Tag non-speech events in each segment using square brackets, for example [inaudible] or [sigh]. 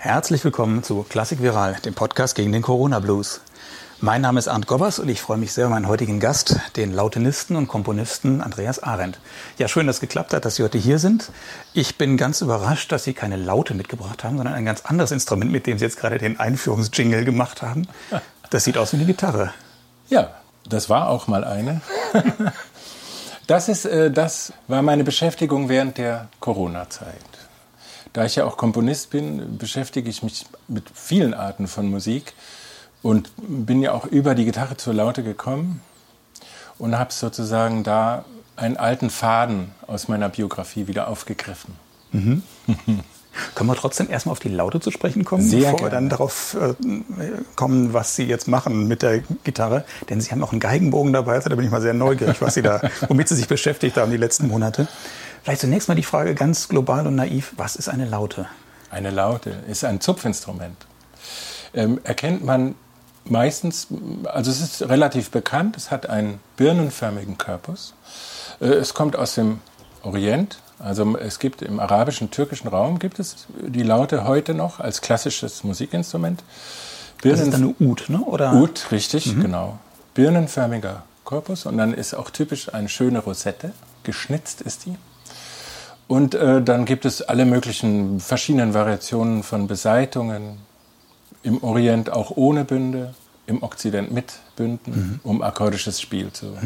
Herzlich willkommen zu Klassik Viral, dem Podcast gegen den Corona Blues. Mein Name ist Arndt Gobbers und ich freue mich sehr über meinen heutigen Gast, den Lautenisten und Komponisten Andreas Arendt. Ja, schön, dass es geklappt hat, dass Sie heute hier sind. Ich bin ganz überrascht, dass Sie keine Laute mitgebracht haben, sondern ein ganz anderes Instrument, mit dem Sie jetzt gerade den Einführungsjingle gemacht haben. Das sieht aus wie eine Gitarre. Ja, das war auch mal eine. [laughs] Das, ist, äh, das war meine Beschäftigung während der Corona-Zeit. Da ich ja auch Komponist bin, beschäftige ich mich mit vielen Arten von Musik und bin ja auch über die Gitarre zur Laute gekommen und habe sozusagen da einen alten Faden aus meiner Biografie wieder aufgegriffen. Mhm. [laughs] Können wir trotzdem erstmal auf die Laute zu sprechen kommen, Sehr bevor gerne. wir dann darauf äh, kommen, was Sie jetzt machen mit der Gitarre? Denn Sie haben auch einen Geigenbogen dabei, also da bin ich mal sehr neugierig, was Sie da, [laughs] womit Sie sich beschäftigt haben die letzten Monate. Vielleicht zunächst mal die Frage ganz global und naiv, was ist eine Laute? Eine Laute ist ein Zupfinstrument. Ähm, erkennt man meistens, also es ist relativ bekannt, es hat einen birnenförmigen Körpus. Äh, es kommt aus dem Orient, also es gibt im arabischen, türkischen Raum gibt es die Laute heute noch als klassisches Musikinstrument. Das ist eine Ud, ne? Oder? Ud, richtig, genau. Birnenförmiger Korpus und dann ist auch typisch eine schöne Rosette, geschnitzt ist die. Und äh, dann gibt es alle möglichen verschiedenen Variationen von Beseitungen. Im Orient auch ohne Bünde, im Okzident mit Bünden, um akkordisches Spiel zu.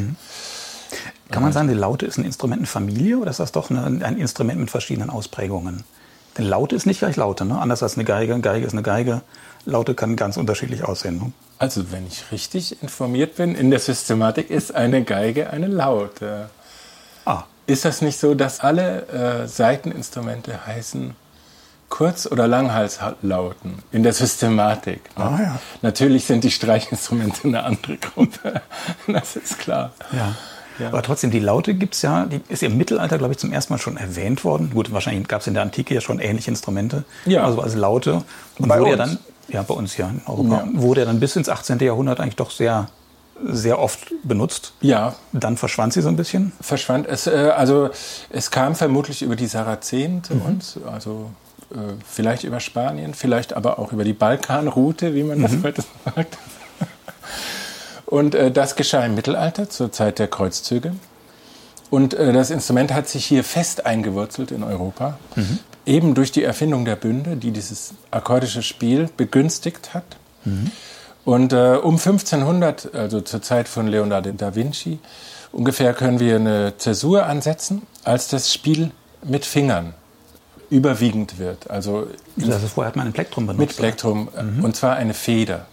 Kann man sagen, die Laute ist eine Instrumentenfamilie oder ist das doch eine, ein Instrument mit verschiedenen Ausprägungen? Denn Laute ist nicht gleich Laute, ne? anders als eine Geige. Geige ist eine Geige. Laute kann ganz unterschiedlich aussehen. Ne? Also, wenn ich richtig informiert bin, in der Systematik ist eine Geige eine Laute. Ah, Ist das nicht so, dass alle äh, Saiteninstrumente heißen Kurz- oder Langhalslauten in der Systematik? Ne? Ah, ja. Natürlich sind die Streichinstrumente eine andere Gruppe. [laughs] das ist klar. ja. Aber trotzdem, die Laute gibt's ja, die ist im Mittelalter, glaube ich, zum ersten Mal schon erwähnt worden. Gut, wahrscheinlich gab es in der Antike ja schon ähnliche Instrumente. Ja. Also als Laute. Und Bei wurde ja uns. dann, ja, bei uns ja in Europa, Ja. wurde ja dann bis ins 18. Jahrhundert eigentlich doch sehr, sehr oft benutzt. Ja, Dann verschwand sie so ein bisschen. verschwand es. Äh, also es kam vermutlich über die Sarazenen zu uns, also äh, vielleicht über Spanien, vielleicht aber auch über die Balkanroute, wie man das heute sagt. [laughs] Und äh, das geschah im Mittelalter, zur Zeit der Kreuzzüge. Und das Instrument hat sich hier fest eingewurzelt in Europa, eben durch die Erfindung der Bünde, die dieses akkordische Spiel begünstigt hat. Und äh, um 1500, also zur Zeit von Leonardo da Vinci, ungefähr können wir eine Zäsur ansetzen, als das Spiel mit Fingern überwiegend wird. Also Also vorher hat man ein Plektrum benutzt. mit Plektrum, äh, und zwar eine Feder,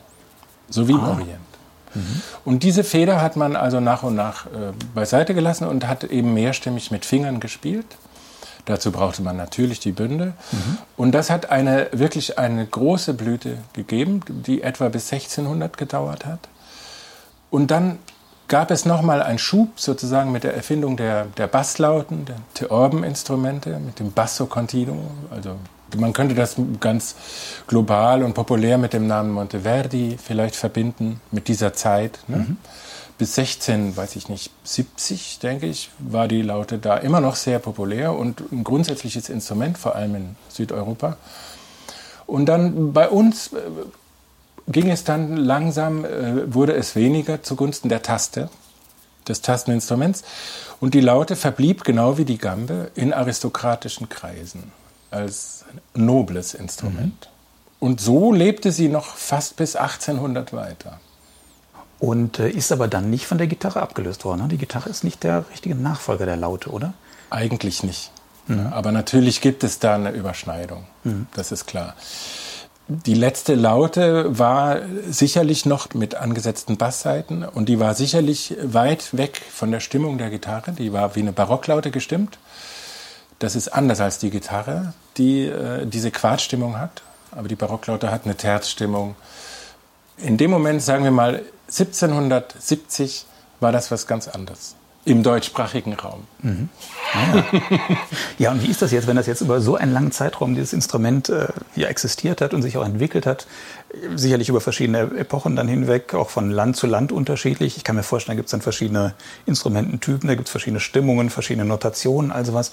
so wie im Orient. Und diese Feder hat man also nach und nach äh, beiseite gelassen und hat eben mehrstimmig mit Fingern gespielt. Dazu brauchte man natürlich die Bünde. Und das hat eine, wirklich eine große Blüte gegeben, die etwa bis 1600 gedauert hat. Und dann gab es nochmal einen Schub sozusagen mit der Erfindung der, der Basslauten, der Theorbeninstrumente, mit dem Basso Continuo. Also man könnte das ganz global und populär mit dem Namen Monteverdi vielleicht verbinden, mit dieser Zeit. Ne? Bis 16, weiß ich nicht, 70, denke ich, war die Laute da immer noch sehr populär und ein grundsätzliches Instrument, vor allem in Südeuropa. Und dann bei uns äh, ging es dann langsam, äh, wurde es weniger zugunsten der Taste, des Tasteninstruments. Und die Laute verblieb genau wie die Gambe in aristokratischen Kreisen als nobles Instrument. Und so lebte sie noch fast bis 1800 weiter. Und äh, ist aber dann nicht von der Gitarre abgelöst worden. Ne? Die Gitarre ist nicht der richtige Nachfolger der Laute, oder? Eigentlich nicht. Ja, aber natürlich gibt es da eine Überschneidung. Das ist klar. Die letzte Laute war sicherlich noch mit angesetzten Bassseiten und die war sicherlich weit weg von der Stimmung der Gitarre. Die war wie eine Barocklaute gestimmt. Das ist anders als die Gitarre, die äh, diese Quartstimmung hat. Aber die Barocklaute hat eine Terzstimmung. In dem Moment, sagen wir mal, 1770 war das was ganz anderes. im deutschsprachigen Raum. Mhm. Ja. ja, und wie ist das jetzt, wenn das jetzt über so einen langen Zeitraum dieses Instrument äh, ja existiert hat und sich auch entwickelt hat? Sicherlich über verschiedene Epochen dann hinweg, auch von Land zu Land unterschiedlich. Ich kann mir vorstellen, da gibt es dann verschiedene Instrumententypen, da gibt es verschiedene Stimmungen, verschiedene Notationen, also was.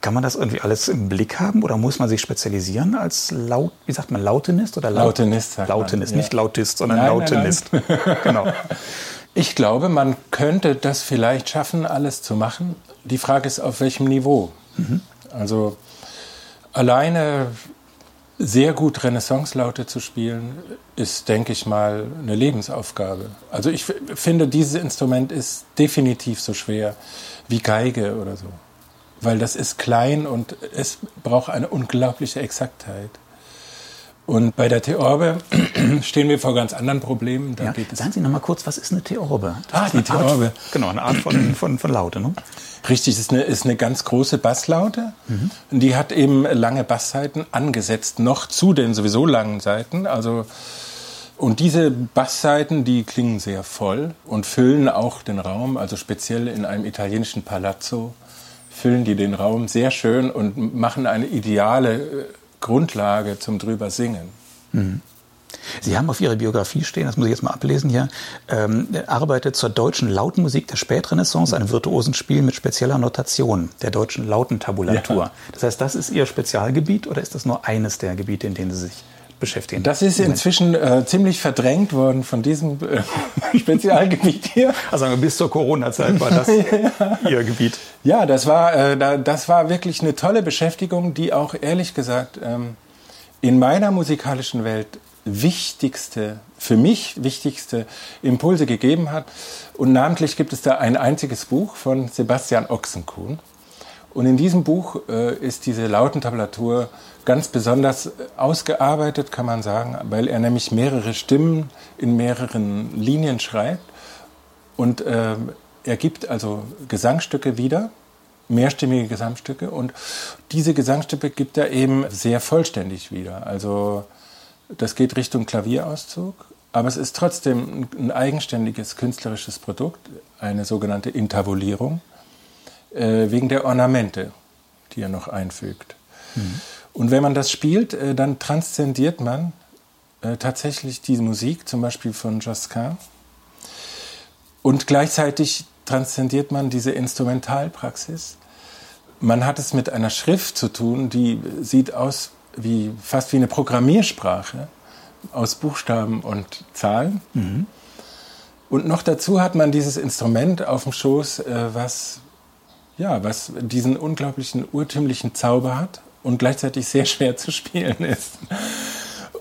Kann man das irgendwie alles im Blick haben oder muss man sich spezialisieren als laut, wie sagt man, Lautenist oder Laut Lautenist? Sagt Lautenist, man, ja. nicht Lautist, sondern nein, Lautenist. Nein, nein. [laughs] genau. Ich glaube, man könnte das vielleicht schaffen, alles zu machen. Die Frage ist, auf welchem Niveau. Mhm. Also alleine sehr gut Renaissance-Laute zu spielen, ist, denke ich mal, eine Lebensaufgabe. Also ich finde, dieses Instrument ist definitiv so schwer wie Geige oder so. Weil das ist klein und es braucht eine unglaubliche Exaktheit. Und bei der Theorbe [clears throat] stehen wir vor ganz anderen Problemen. Da ja, geht es sagen Sie noch mal kurz, was ist eine Theorbe? ah, die Theorbe. Art, genau, eine Art von, [clears throat] von, von Laute, ne? Richtig, es ist eine, ist eine ganz große Basslaute. Mhm. Die hat eben lange Bassseiten angesetzt, noch zu den sowieso langen Seiten. Also, und diese Bassseiten, die klingen sehr voll und füllen auch den Raum, also speziell in einem italienischen Palazzo, füllen die den Raum sehr schön und machen eine ideale äh, Grundlage zum drüber singen. Mhm. Sie haben auf Ihrer Biografie stehen, das muss ich jetzt mal ablesen hier, ähm, arbeitet zur deutschen Lautenmusik der Spätrenaissance, einem virtuosen Spiel mit spezieller Notation, der deutschen Lautentabulatur. Ja. Das heißt, das ist Ihr Spezialgebiet oder ist das nur eines der Gebiete, in denen Sie sich beschäftigen? Das ist inzwischen äh, ziemlich verdrängt worden von diesem äh, [laughs] Spezialgebiet hier. Also bis zur Corona-Zeit war das [laughs] ja. Ihr Gebiet. Ja, das war, äh, das war wirklich eine tolle Beschäftigung, die auch ehrlich gesagt ähm, in meiner musikalischen Welt wichtigste, für mich wichtigste Impulse gegeben hat. Und namentlich gibt es da ein einziges Buch von Sebastian Ochsenkuhn. Und in diesem Buch äh, ist diese Lautentablatur ganz besonders ausgearbeitet, kann man sagen, weil er nämlich mehrere Stimmen in mehreren Linien schreibt. Und äh, er gibt also Gesangstücke wieder, mehrstimmige Gesamtstücke. Und diese Gesangstücke gibt er eben sehr vollständig wieder. Also das geht Richtung Klavierauszug, aber es ist trotzdem ein eigenständiges künstlerisches Produkt, eine sogenannte Intervolierung, äh, wegen der Ornamente, die er noch einfügt. Mhm. Und wenn man das spielt, äh, dann transzendiert man äh, tatsächlich die Musik, zum Beispiel von Josquin, und gleichzeitig transzendiert man diese Instrumentalpraxis. Man hat es mit einer Schrift zu tun, die sieht aus wie fast wie eine Programmiersprache aus Buchstaben und Zahlen. Mhm. Und noch dazu hat man dieses Instrument auf dem Schoß, äh, was, ja, was diesen unglaublichen urtümlichen Zauber hat und gleichzeitig sehr [laughs] schwer zu spielen ist.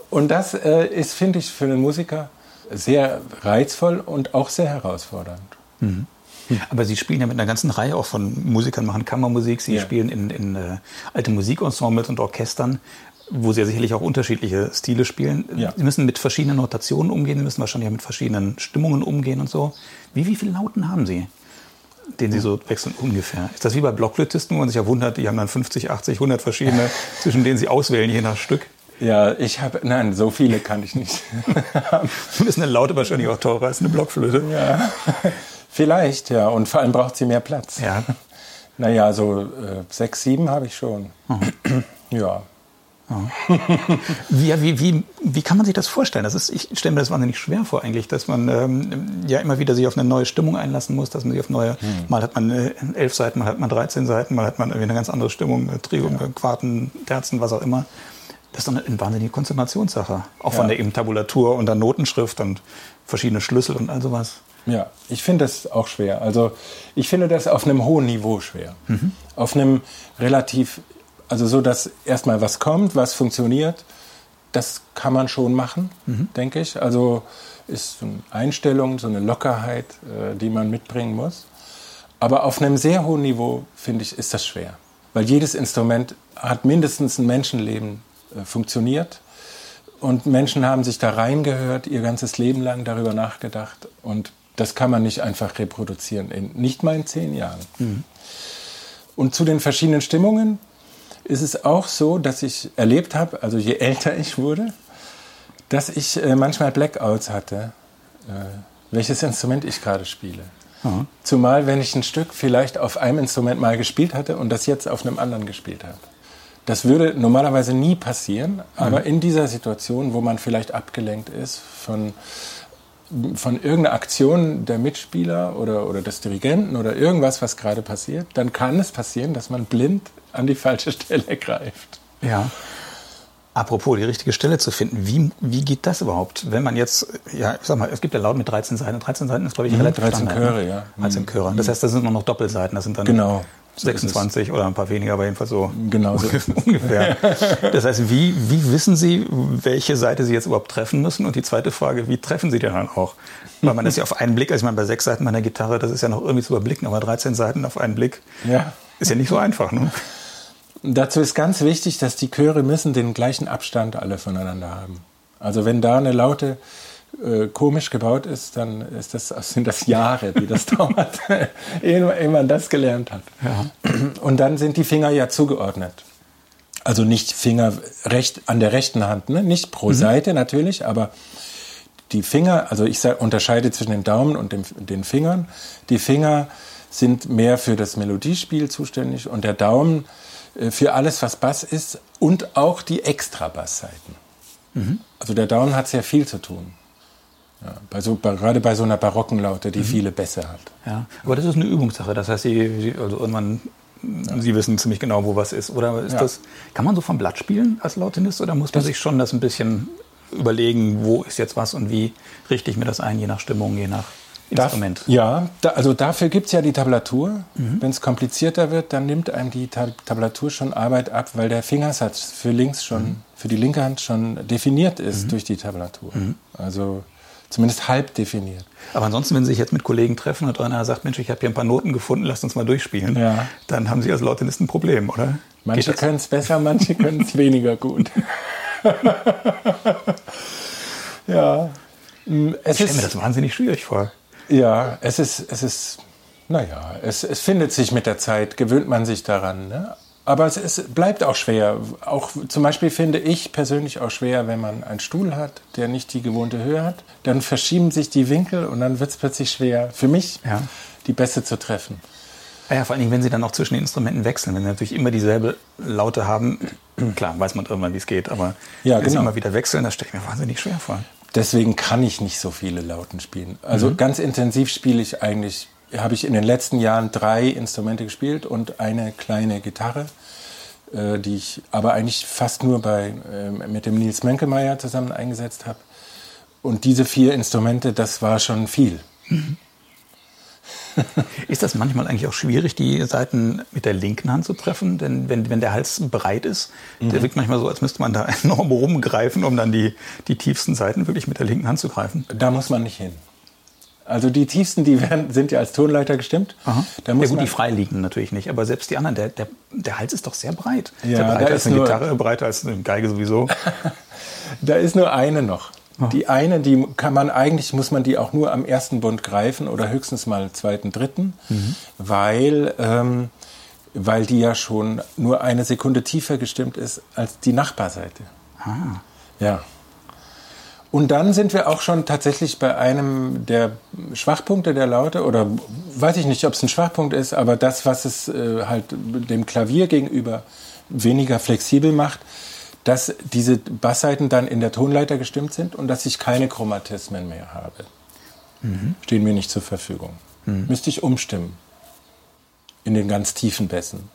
Und das äh, ist, finde ich, für einen Musiker sehr reizvoll und auch sehr herausfordernd. Mhm. Aber Sie spielen ja mit einer ganzen Reihe auch von Musikern, machen Kammermusik, Sie ja. spielen in, in äh, alte Musikensembles und Orchestern, wo Sie ja sicherlich auch unterschiedliche Stile spielen. Ja. Sie müssen mit verschiedenen Notationen umgehen, Sie müssen wahrscheinlich auch mit verschiedenen Stimmungen umgehen und so. Wie, wie viele Lauten haben Sie? Den Sie so wechseln ungefähr. Ist das wie bei Blockflötisten, wo man sich ja wundert, die haben dann 50, 80, 100 verschiedene, [laughs] zwischen denen Sie auswählen, je nach Stück? Ja, ich habe, nein, so viele kann ich nicht. [laughs] ist eine Laute wahrscheinlich auch teurer als eine Blockflöte. Ja, [laughs] vielleicht, ja. Und vor allem braucht sie mehr Platz. Ja. Naja, so äh, sechs, sieben habe ich schon. Mhm. [clears throat] Ja. Wie, [laughs] wie, wie, wie kann man sich das vorstellen? Das ist, ich stelle mir das wahnsinnig schwer vor eigentlich, dass man ähm, ja immer wieder sich auf eine neue Stimmung einlassen muss, dass man sich auf neue, hm. mal hat man äh, elf Seiten, mal hat man 13 Seiten, mal hat man irgendwie eine ganz andere Stimmung, äh, Trium, ja. Quarten, Terzen, was auch immer. Das ist eine, eine wahnsinnige Konzentrationssache. Auch ja. von der eben Tabulatur und der Notenschrift und verschiedene Schlüssel und all sowas. Ja, ich finde das auch schwer. Also ich finde das auf einem hohen Niveau schwer. Mhm. Auf einem relativ also so, dass erstmal was kommt, was funktioniert, das kann man schon machen, mhm. denke ich. Also ist so eine Einstellung, so eine Lockerheit, äh, die man mitbringen muss. Aber auf einem sehr hohen Niveau, finde ich, ist das schwer. Weil jedes Instrument hat mindestens ein Menschenleben äh, funktioniert. Und Menschen haben sich da reingehört, ihr ganzes Leben lang darüber nachgedacht. Und das kann man nicht einfach reproduzieren, in, nicht mal in zehn Jahren. Mhm. Und zu den verschiedenen Stimmungen, ist es auch so, dass ich erlebt habe, also je älter ich wurde, dass ich äh, manchmal Blackouts hatte, äh, welches Instrument ich gerade spiele. Aha. Zumal, wenn ich ein Stück vielleicht auf einem Instrument mal gespielt hatte und das jetzt auf einem anderen gespielt habe. Das würde normalerweise nie passieren, aber mhm. in dieser Situation, wo man vielleicht abgelenkt ist von, von irgendeiner Aktion der Mitspieler oder, oder des Dirigenten oder irgendwas, was gerade passiert, dann kann es passieren, dass man blind an die falsche Stelle greift. Ja. Apropos, die richtige Stelle zu finden, wie, wie geht das überhaupt? Wenn man jetzt, ja, ich sag mal, es gibt ja laut mit 13 Seiten. 13 Seiten ist, glaube ich, mhm, relativ 13 Standard, Chöre, ne? ja. 13 Chöre. Das heißt, das sind nur noch Doppelseiten. Das sind dann genau. 26 oder ein paar weniger, aber jedenfalls so genau [laughs] so. ungefähr. Das heißt, wie, wie wissen Sie, welche Seite Sie jetzt überhaupt treffen müssen? Und die zweite Frage, wie treffen Sie die dann auch? Weil man ist ja auf einen Blick, also ich meine, bei sechs Seiten meiner Gitarre, das ist ja noch irgendwie zu überblicken, aber 13 Seiten auf einen Blick ja. ist ja nicht so einfach. Ne? Dazu ist ganz wichtig, dass die Chöre müssen den gleichen Abstand alle voneinander haben. Also wenn da eine Laute äh, komisch gebaut ist, dann ist das, [laughs] sind das Jahre, die das [laughs] dauert, [laughs] ehe man das gelernt hat. Ja. [clears throat] Und dann sind die Finger ja zugeordnet. Also nicht Finger recht, an der rechten Hand, ne? nicht pro mhm. Seite natürlich, aber die Finger, also ich unterscheide zwischen den Daumen und dem, den Fingern. Die Finger sind mehr für das Melodiespiel zuständig und der Daumen äh, für alles, was Bass ist und auch die Extra-Bassseiten. Mhm. Also der Daumen hat sehr viel zu tun. Ja, bei so, bei, gerade bei so einer barocken Laute, die mhm. viele Bässe hat. Ja, aber das ist eine Übungssache. Das heißt, Sie, also irgendwann, ja. Sie wissen ziemlich genau, wo was ist. Oder ist ja. das, kann man so vom Blatt spielen als Lautenist oder muss man das sich schon das ein bisschen überlegen, wo ist jetzt was und wie richte ich mir das ein, je nach Stimmung, je nach Instrument. Da, ja, da, also dafür gibt es ja die Tablatur. Mhm. Wenn es komplizierter wird, dann nimmt einem die Tablatur schon Arbeit ab, weil der Fingersatz für links schon, mhm. für die linke Hand schon definiert ist mhm. durch die Tablatur. Mhm. Also zumindest halb definiert. Aber ansonsten, wenn Sie sich jetzt mit Kollegen treffen und einer sagt, Mensch, ich habe hier ein paar Noten gefunden, lasst uns mal durchspielen, ja. dann haben Sie als Lautenist ein Problem, oder? Manche können es besser, manche können es [laughs] weniger gut. [laughs] ja. Es ich stelle mir das wahnsinnig schwierig vor. Ja, es ist, es ist, naja, es, es findet sich mit der Zeit, gewöhnt man sich daran. Ne? Aber es, es bleibt auch schwer. Auch zum Beispiel finde ich persönlich auch schwer, wenn man einen Stuhl hat, der nicht die gewohnte Höhe hat. Dann verschieben sich die Winkel und dann wird es plötzlich schwer, für mich, ja. die Bässe zu treffen. Ah ja, vor allen Dingen, wenn Sie dann auch zwischen den Instrumenten wechseln, wenn Sie natürlich immer dieselbe Laute haben, klar, weiß man irgendwann, wie es geht, aber ja, wenn genau. Sie immer wieder wechseln, das stelle ich mir wahnsinnig schwer vor. Deswegen kann ich nicht so viele Lauten spielen. Also mhm. ganz intensiv spiele ich eigentlich, habe ich in den letzten Jahren drei Instrumente gespielt und eine kleine Gitarre, äh, die ich aber eigentlich fast nur bei, äh, mit dem Nils Menkelmeier zusammen eingesetzt habe. Und diese vier Instrumente, das war schon viel. Mhm. [laughs] ist das manchmal eigentlich auch schwierig, die Seiten mit der linken Hand zu treffen? Denn wenn, wenn der Hals breit ist, mhm. der wirkt manchmal so, als müsste man da [laughs] enorm rumgreifen, um dann die, die tiefsten Seiten wirklich mit der linken Hand zu greifen. Da muss man nicht hin. Also die tiefsten, die werden, sind ja als Tonleiter gestimmt. Aha. Da muss ja gut, die frei liegen natürlich nicht, aber selbst die anderen, der, der, der Hals ist doch sehr breit. Ja, sehr breiter als eine Gitarre, breiter als eine Geige sowieso. [laughs] da ist nur eine noch. Die eine, die kann man eigentlich, muss man die auch nur am ersten Bund greifen oder höchstens mal zweiten, dritten, mhm. weil, ähm, weil die ja schon nur eine Sekunde tiefer gestimmt ist als die Nachbarseite. Ah. Ja. Und dann sind wir auch schon tatsächlich bei einem der Schwachpunkte der Laute, oder weiß ich nicht, ob es ein Schwachpunkt ist, aber das, was es äh, halt dem Klavier gegenüber weniger flexibel macht, dass diese Bassseiten dann in der Tonleiter gestimmt sind und dass ich keine Chromatismen mehr habe. Mhm. Stehen mir nicht zur Verfügung. Mhm. Müsste ich umstimmen. In den ganz tiefen Bässen.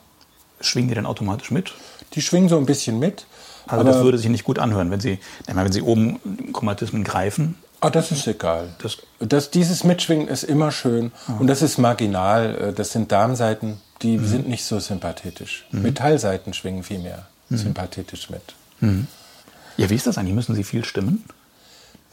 Schwingen die dann automatisch mit? Die schwingen so ein bisschen mit. Also das würde sich nicht gut anhören, wenn Sie, wenn Sie oben Chromatismen greifen. Ah, das ist egal. Das, das, dieses Mitschwingen ist immer schön ah. und das ist marginal. Äh, das sind Darmseiten, die mhm. sind nicht so sympathetisch. Mhm. Metallseiten schwingen viel mehr mhm. sympathetisch mit. Mhm. Ja, wie ist das eigentlich? Müssen Sie viel stimmen?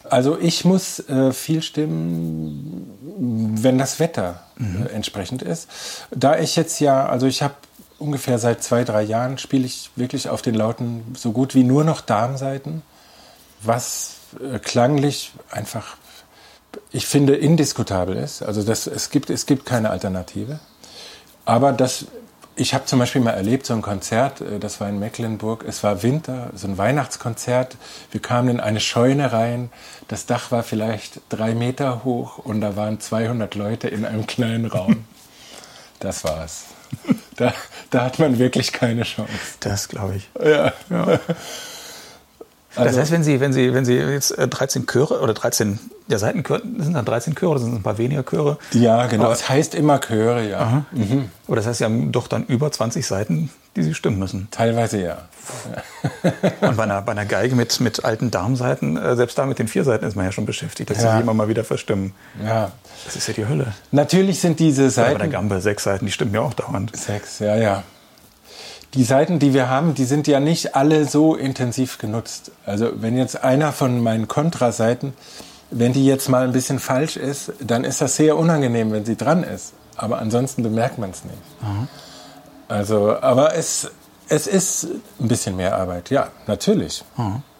Also ich muss äh, viel stimmen, wenn das Wetter mhm. äh, entsprechend ist. Da ich jetzt ja, also ich habe ungefähr seit zwei, drei Jahren spiele ich wirklich auf den Lauten so gut wie nur noch Darmseiten, was äh, klanglich einfach, ich finde, indiskutabel ist. Also das, es, gibt, es gibt keine Alternative. Aber das ich habe zum Beispiel mal erlebt, so ein Konzert, äh, das war in Mecklenburg, es war Winter, so ein Weihnachtskonzert. Wir kamen in eine Scheune rein, das Dach war vielleicht drei Meter hoch und da waren 200 Leute in einem kleinen Raum. [laughs] Das war's. Da, da hat man wirklich keine Chance. Das glaube ich. Ja. ja. [laughs] Also, das heißt, wenn Sie, wenn Sie, wenn Sie jetzt 13 äh, Chöre oder 13 ja, Seitenchöre, sind dann 13 Chöre oder sind es ein paar weniger Chöre? Ja, genau. Aber, es heißt immer Chöre, ja. Mhm. Aber das heißt, Sie haben doch dann über 20 Seiten, die Sie stimmen müssen. Teilweise ja. [laughs] Und bei einer, bei einer Geige mit, mit alten Darmseiten, äh, selbst da mit den vier Seiten ist man ja schon beschäftigt, dass ja. sie immer mal wieder verstimmen. Ja. Das ist ja die Hölle. Natürlich sind diese Seiten. Oder bei der Gambe sechs Seiten, die stimmen ja auch dauernd. Sechs, ja, ja die Seiten, die wir haben, die sind ja nicht alle so intensiv genutzt. Also wenn jetzt einer von meinen Kontraseiten, wenn die jetzt mal ein bisschen falsch ist, dann ist das sehr unangenehm, wenn sie dran ist. Aber ansonsten bemerkt man es nicht. Mhm. Also, aber es, es ist ein bisschen mehr Arbeit, ja, natürlich. Mhm. [laughs]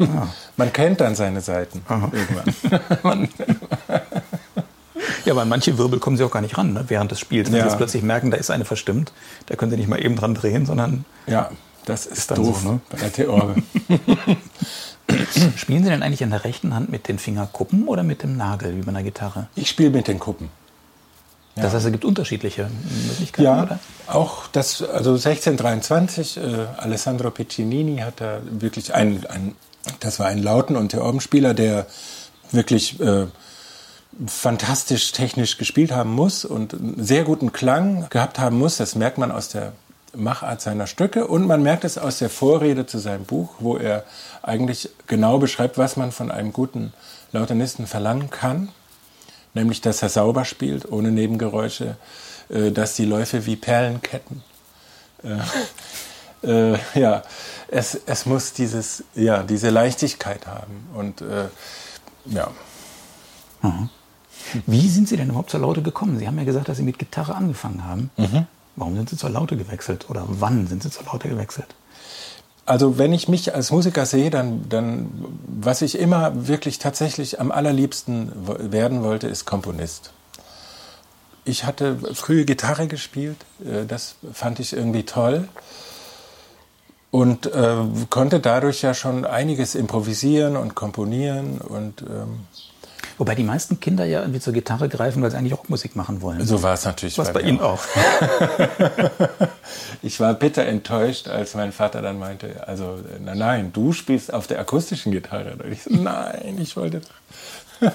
Ja. Man kennt dann seine Seiten mhm. irgendwann. [laughs] [laughs] Ja, weil manche Wirbel kommen sie auch gar nicht ran ne, während des Spiels. Wenn ja. sie jetzt plötzlich merken, da ist eine verstimmt, da können sie nicht mal eben dran drehen, sondern. Ja, das ist, ist dann doof, so, ne? bei der Theorbe. [laughs] Spielen Sie denn eigentlich in der rechten Hand mit den Fingerkuppen oder mit dem Nagel, wie bei einer Gitarre? Ich spiele mit den Kuppen. Ja. Das heißt, es gibt unterschiedliche Möglichkeiten, ja, oder? auch das, also 1623, äh, Alessandro Piccinini hat da wirklich ein, ein, das war ein Lauten- und Theorbenspieler, der wirklich äh, fantastisch technisch gespielt haben muss und einen sehr guten Klang gehabt haben muss. Das merkt man aus der Machart seiner Stücke und man merkt es aus der Vorrede zu seinem Buch, wo er eigentlich genau beschreibt, was man von einem guten Lautenisten verlangen kann. Nämlich, dass er sauber spielt, ohne Nebengeräusche, äh, dass die Läufe wie Perlenketten. Äh, [laughs] äh, ja, es, es muss dieses, ja, diese Leichtigkeit haben. Und äh, ja. Mhm. Wie sind Sie denn überhaupt zur Laute gekommen? Sie haben ja gesagt, dass Sie mit Gitarre angefangen haben. Mhm. Warum sind Sie zur Laute gewechselt oder wann sind Sie zur Laute gewechselt? Also wenn ich mich als Musiker sehe, dann, dann was ich immer wirklich tatsächlich am allerliebsten werden wollte, ist Komponist. Ich hatte früh Gitarre gespielt, äh, das fand ich irgendwie toll und äh, konnte dadurch ja schon einiges improvisieren und komponieren und ähm, Wobei die meisten Kinder ja irgendwie zur Gitarre greifen, weil sie eigentlich auch Musik machen wollen. So war es natürlich. Was bei, bei Ihnen auch. [laughs] ich war bitter enttäuscht, als mein Vater dann meinte, also na, nein, du spielst auf der akustischen Gitarre. Und ich so, nein, ich wollte. [laughs]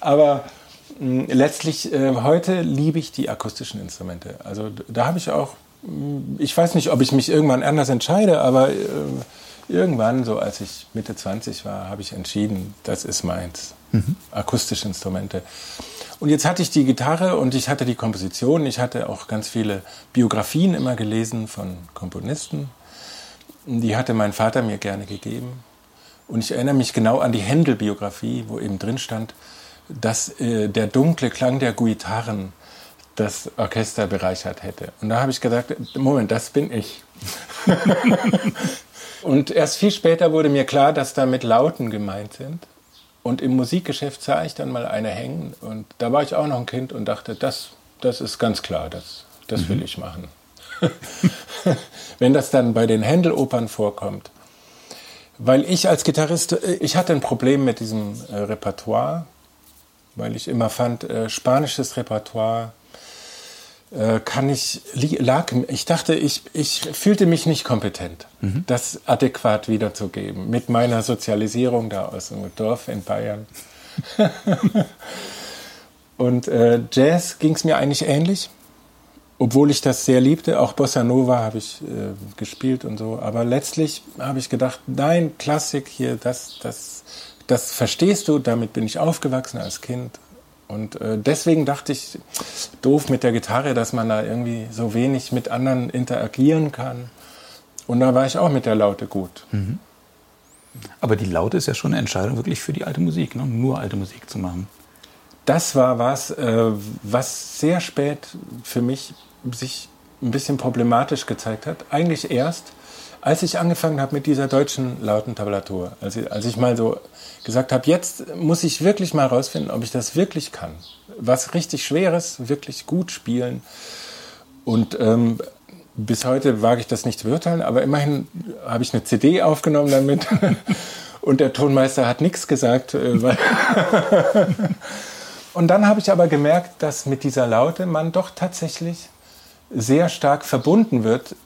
Aber mh, hm, letztlich, äh, heute liebe ich die akustischen Instrumente. Also da habe ich auch, mh, hm, ich weiß nicht, ob ich mich irgendwann anders entscheide, aber äh, irgendwann, so als ich Mitte 20 war, habe ich entschieden, das ist meins. Mhm. Akustische Instrumente. Und jetzt hatte ich die Gitarre und ich hatte die Komposition. Ich hatte auch ganz viele Biografien immer gelesen von Komponisten. Die hatte mein Vater mir gerne gegeben. Und ich erinnere mich genau an die Händel-Biografie, wo eben drin stand, dass äh, der dunkle Klang der Guitaren das Orchester bereichert hätte. Und da habe ich gesagt, Moment, das bin ich. [laughs] und erst viel später wurde mir klar, dass damit Lauten gemeint sind. Und im Musikgeschäft sah ich dann mal eine hängen und da war ich auch noch ein Kind und dachte, das, das ist ganz klar, das, das will mhm. ich machen. [laughs] Wenn das dann bei den Händelopern vorkommt. Weil ich als Gitarrist, äh, ich hatte ein Problem mit diesem äh, Repertoire, weil ich immer fand, äh, spanisches Repertoire kann ich, lag, ich dachte, ich, ich fühlte mich nicht kompetent, mhm. das adäquat wiederzugeben, mit meiner Sozialisierung da aus dem Dorf in Bayern. [laughs] und äh, Jazz ging es mir eigentlich ähnlich, obwohl ich das sehr liebte. Auch Bossa Nova habe ich äh, gespielt und so. Aber letztlich habe ich gedacht, nein, Klassik hier, das, das, das verstehst du, damit bin ich aufgewachsen als Kind und äh, deswegen dachte ich, doof mit der Gitarre, dass man da irgendwie so wenig mit anderen interagieren kann. Und da war ich auch mit der Laute gut. Mhm. Aber die Laute ist ja schon eine Entscheidung wirklich für die alte Musik, ne? nur alte Musik zu machen. Das war was, äh, was sehr spät für mich sich ein bisschen problematisch gezeigt hat. Eigentlich erst, als ich angefangen habe mit dieser deutschen Lautentablatur, als ich, als ich mal so gesagt habe, jetzt muss ich wirklich mal rausfinden, ob ich das wirklich kann. Was richtig Schweres, wirklich gut spielen. Und ähm, bis heute wage ich das nicht zu beurteilen, aber immerhin habe ich eine CD aufgenommen damit. [laughs] Und der Tonmeister hat nichts gesagt. Äh, [laughs] und dann habe ich aber gemerkt, dass mit dieser Laute man doch tatsächlich sehr stark verbunden wird.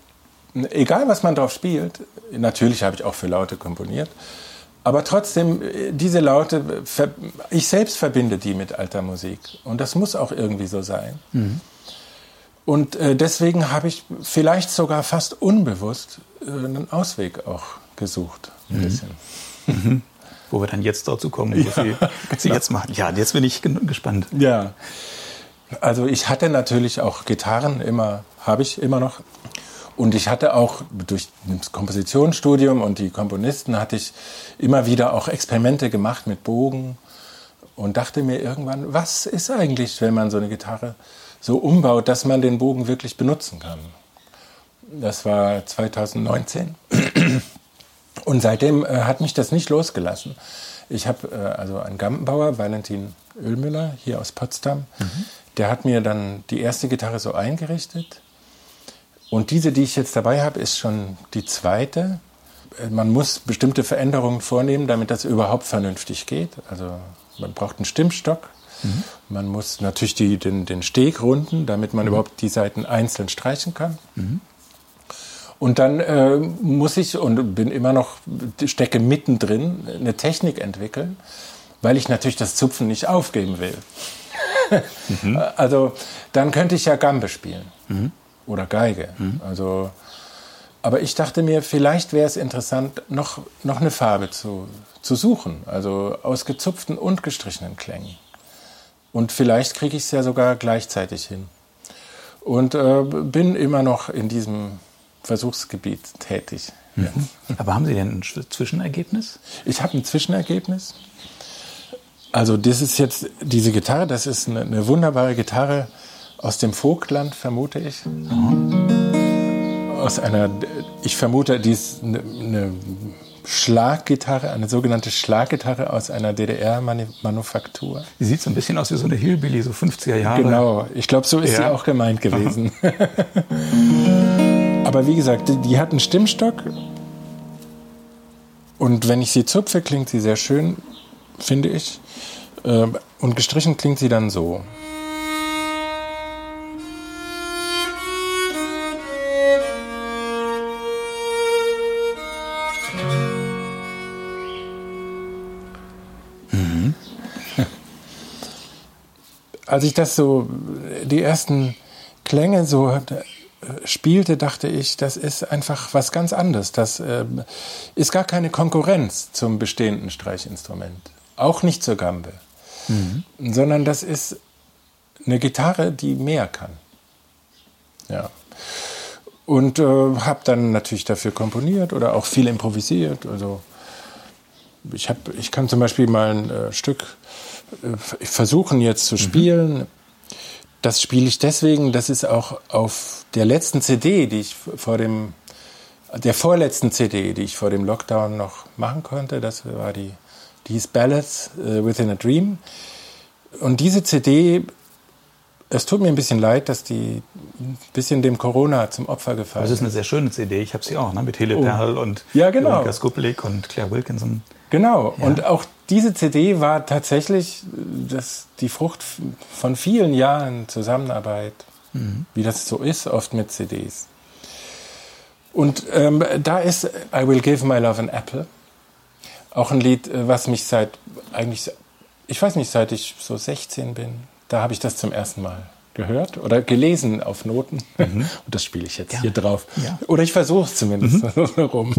Egal, was man drauf spielt. Natürlich habe ich auch für Laute komponiert. Aber trotzdem, äh, diese Laute, ich selbst verbinde die mit alter Musik. Und das muss auch irgendwie so sein. Mhm. Und äh, deswegen habe ich vielleicht sogar fast unbewusst einen Ausweg auch gesucht. Ein mhm. bisschen. Mhm. [laughs] Wo wir dann jetzt dazu kommen, ja, [laughs] Sie, Sie jetzt machen. Ja, jetzt bin ich gespannt. Ja. Also ich hatte natürlich auch Gitarren immer, habe ich immer noch. Und ich hatte auch durch das Kompositionsstudium und die Komponisten hatte ich immer wieder auch Experimente gemacht mit Bogen und dachte mir irgendwann, was ist eigentlich, wenn man so eine Gitarre so umbaut, dass man den Bogen wirklich benutzen kann. Das war 2019. Und seitdem äh, hat mich das nicht losgelassen. Ich habe äh, also einen Gampenbauer, Valentin Ölmüller, hier aus Potsdam, mhm. der hat mir dann die erste Gitarre so eingerichtet. Und diese, die ich jetzt dabei habe, ist schon die zweite. Äh, man muss bestimmte Veränderungen vornehmen, damit das überhaupt vernünftig geht. Also man braucht einen Stimmstock. Mhm. Man muss natürlich die, den, den Steg runden, damit man mhm. überhaupt die Seiten einzeln streichen kann. Mhm. Und dann äh, muss ich und bin immer noch, stecke mittendrin, eine Technik entwickeln, weil ich natürlich das Zupfen nicht aufgeben will. mhm. [laughs] Also dann könnte ich ja Gambe spielen mhm. Oder Geige. Mhm. Also, aber ich dachte mir, vielleicht wäre es interessant, noch, noch eine Farbe zu, zu suchen. Also aus gezupften und gestrichenen Klängen. Und vielleicht kriege ich es ja sogar gleichzeitig hin. Und äh, bin immer noch in diesem Versuchsgebiet tätig. Mhm. Aber haben Sie denn ein Zwischenergebnis? Ich habe ein Zwischenergebnis. Also das ist jetzt diese Gitarre, das ist eine, eine wunderbare Gitarre aus dem Vogtland, vermute ich. Aus einer, ich vermute, die ist eine, eine Schlaggitarre, eine sogenannte Schlaggitarre aus einer DDR-Manufaktur. Die sieht so ein bisschen aus wie so eine Hillbilly, so 50er Jahre. Genau, ich glaube, so ist ja. sie auch gemeint gewesen. [laughs] Aber wie gesagt, die, die hat einen Stimmstock. Und wenn ich sie zupfe, klingt sie sehr schön, finde ich. Ähm, und gestrichen klingt sie dann so. Als ich das so, die ersten Klänge so spielte, dachte ich, das ist einfach was ganz anderes. Das äh, ist gar keine Konkurrenz zum bestehenden Streichinstrument. Auch nicht zur Gambe. Mhm. Sondern das ist eine Gitarre, die mehr kann. Ja. Und äh, habe dann natürlich dafür komponiert oder auch viel improvisiert. Also ich, hab, ich kann zum Beispiel mal ein äh, Stück äh, versuchen jetzt zu mhm. spielen. Mhm. Das spiele ich deswegen, das ist auch auf der letzten CD, die ich vor dem, der vorletzten CD, die ich vor dem Lockdown noch machen konnte. Das war die, die hieß Ballads uh, Within a Dream. Und diese CD, es tut mir ein bisschen leid, dass die ein bisschen dem Corona zum Opfer gefallen ist. Das ist eine sehr schöne CD. Ich habe sie auch, ne? mit Hele oh. Perl und ja, genau. Veronika Skuplik und Claire Wilkinson. Genau. Ja. Und auch diese CD war tatsächlich das, die Frucht von vielen Jahren Zusammenarbeit, mhm. wie das so ist, oft mit CDs. Und ähm, da ist I Will Give My Love an Apple auch ein Lied, äh, was mich seit eigentlich, ich weiß nicht, seit ich so 16 bin, da habe ich das zum ersten Mal gehört oder gelesen auf Noten. Mhm. [laughs] Und das spiele ich jetzt ja. hier drauf. Ja. Oder ich versuche es zumindest mhm. [laughs] rum.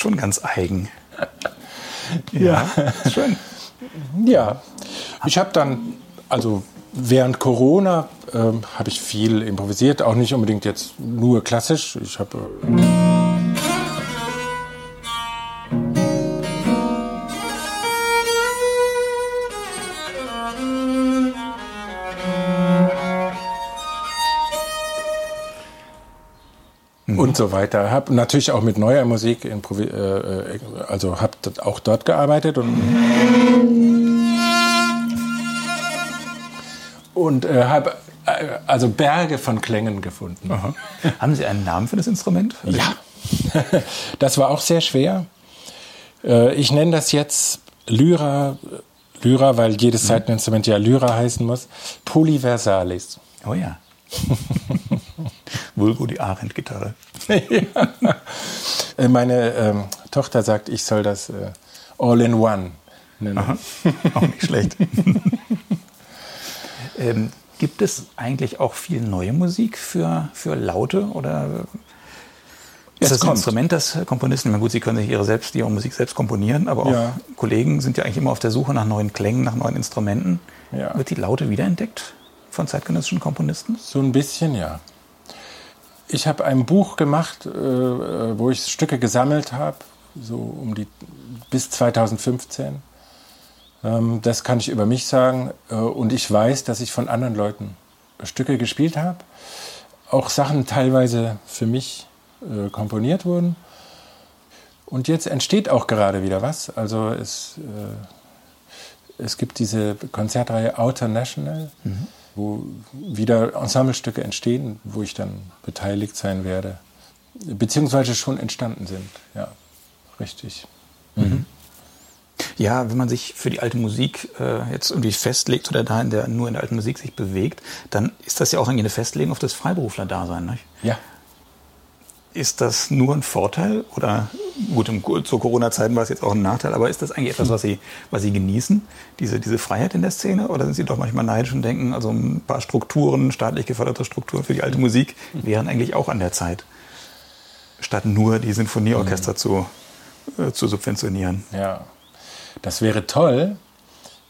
Schon ganz eigen. Ja, ja. schön. Ja, ich habe dann, also während Corona äh, habe ich viel improvisiert, auch nicht unbedingt jetzt nur klassisch. Ich habe äh so weiter. Habe natürlich auch mit neuer Musik, äh, äh, also habe auch dort gearbeitet und und äh, habe äh, also Berge von Klängen gefunden. Aha. Haben Sie einen Namen für das Instrument? Ja, [laughs] das war auch sehr schwer. Äh, ich nenne das jetzt Lyra, Lyra, weil jedes Seiteninstrument ja Lyra heißen muss. Polyversalis. Oh ja. [laughs] Vulgo die Arendt-Gitarre. [laughs] ja. Meine ähm, Tochter sagt, ich soll das äh, All-in-One nennen. Aha. [laughs] Auch nicht schlecht. [laughs] ähm, gibt es eigentlich auch viel neue Musik für, für Laute oder ist das ein Instrument, das Komponisten, na gut, sie können sich ihre, selbst, ihre Musik selbst komponieren, aber auch ja. Kollegen sind ja eigentlich immer auf der Suche nach neuen Klängen, nach neuen Instrumenten. Ja. Wird die Laute wiederentdeckt von zeitgenössischen Komponisten? So ein bisschen, ja. Ich habe ein Buch gemacht, äh, wo ich Stücke gesammelt habe, so um die bis 2015. Ähm, das kann ich über mich sagen. Äh, und ich weiß, dass ich von anderen Leuten Stücke gespielt habe. Auch Sachen teilweise für mich äh, komponiert wurden. Und jetzt entsteht auch gerade wieder was. Also es, äh, es gibt diese Konzertreihe Outer National. Mhm wo wieder Ensemblestücke entstehen, wo ich dann beteiligt sein werde, beziehungsweise schon entstanden sind. Ja, richtig. Mhm. Ja, wenn man sich für die alte Musik äh, jetzt irgendwie festlegt oder da in der, nur in der alten Musik sich bewegt, dann ist das ja auch irgendwie eine Festlegung auf das Freiberufler-Dasein. Nicht? Ja. Ist das nur ein Vorteil oder gut, im, zu Corona-Zeiten war es jetzt auch ein Nachteil, aber ist das eigentlich etwas, was Sie, was Sie genießen, diese, diese Freiheit in der Szene? Oder sind Sie doch manchmal neidisch und denken, also ein paar Strukturen, staatlich geförderte Strukturen für die alte Musik wären eigentlich auch an der Zeit, statt nur die Sinfonieorchester mhm. zu, äh, zu subventionieren? Ja, das wäre toll,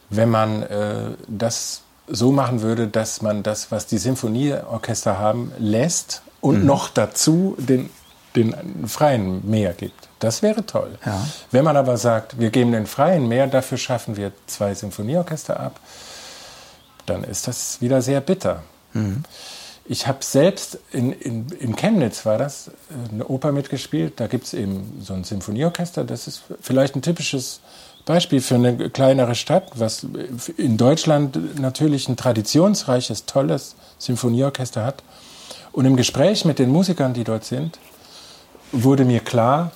wenn man äh, das so machen würde, dass man das, was die Sinfonieorchester haben, lässt und mhm. noch dazu den, den Freien mehr gibt. Das wäre toll. Ja. Wenn man aber sagt, wir geben den Freien mehr, dafür schaffen wir zwei Sinfonieorchester ab, dann ist das wieder sehr bitter. Mhm. Ich habe selbst in, in, in Chemnitz war das eine Oper mitgespielt. Da gibt es eben so ein Sinfonieorchester. Das ist vielleicht ein typisches Beispiel für eine kleinere Stadt, was in Deutschland natürlich ein traditionsreiches, tolles Sinfonieorchester hat. Und im Gespräch mit den Musikern, die dort sind, wurde mir klar,